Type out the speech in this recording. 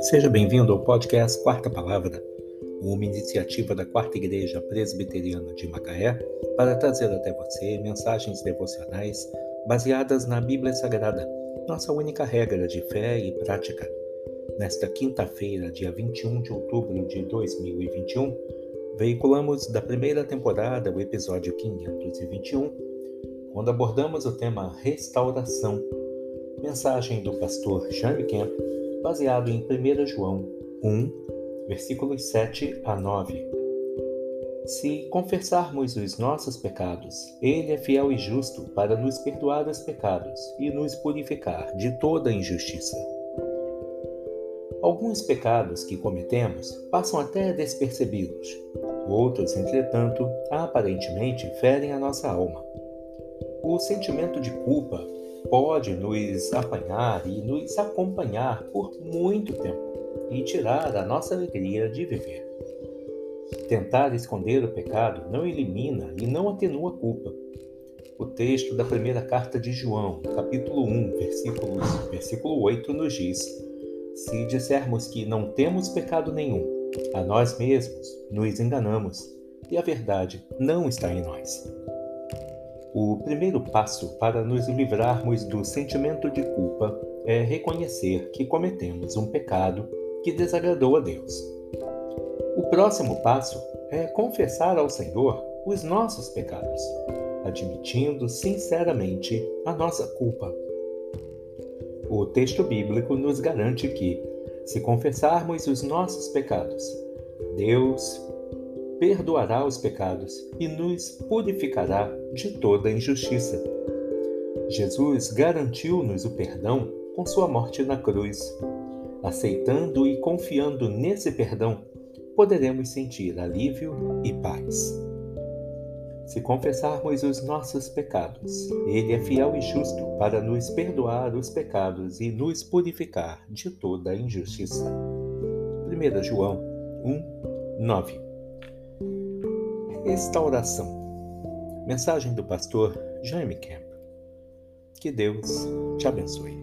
Seja bem-vindo ao podcast Quarta Palavra, uma iniciativa da Quarta Igreja Presbiteriana de Macaé para trazer até você mensagens devocionais baseadas na Bíblia Sagrada, nossa única regra de fé e prática. Nesta quinta-feira, dia 21 de outubro de 2021, veiculamos da primeira temporada o episódio 521, quando abordamos o tema restauração. Mensagem do pastor Jaime Kemp baseado em 1 João 1, versículos 7 a 9. Se confessarmos os nossos pecados, Ele é fiel e justo para nos perdoar os pecados e nos purificar de toda injustiça. Alguns pecados que cometemos passam até despercebidos, outros, entretanto, aparentemente ferem a nossa alma. O sentimento de culpa pode nos apanhar e nos acompanhar por muito tempo e tirar a nossa alegria de viver. Tentar esconder o pecado não elimina e não atenua a culpa. O texto da primeira carta de João, capítulo 1, versículos, versículo 8, nos diz: Se dissermos que não temos pecado nenhum, a nós mesmos nos enganamos e a verdade não está em nós. O primeiro passo para nos livrarmos do sentimento de culpa é reconhecer que cometemos um pecado que desagradou a Deus. O próximo passo é confessar ao Senhor os nossos pecados, admitindo sinceramente a nossa culpa. O texto bíblico nos garante que, se confessarmos os nossos pecados, Deus perdoará os pecados e nos purificará de toda injustiça. Jesus garantiu-nos o perdão com sua morte na cruz. Aceitando e confiando nesse perdão, poderemos sentir alívio e paz. Se confessarmos os nossos pecados, Ele é fiel e justo para nos perdoar os pecados e nos purificar de toda injustiça. 1 João 1, 9 Restauração. Mensagem do pastor Jaime Camp. Que Deus te abençoe.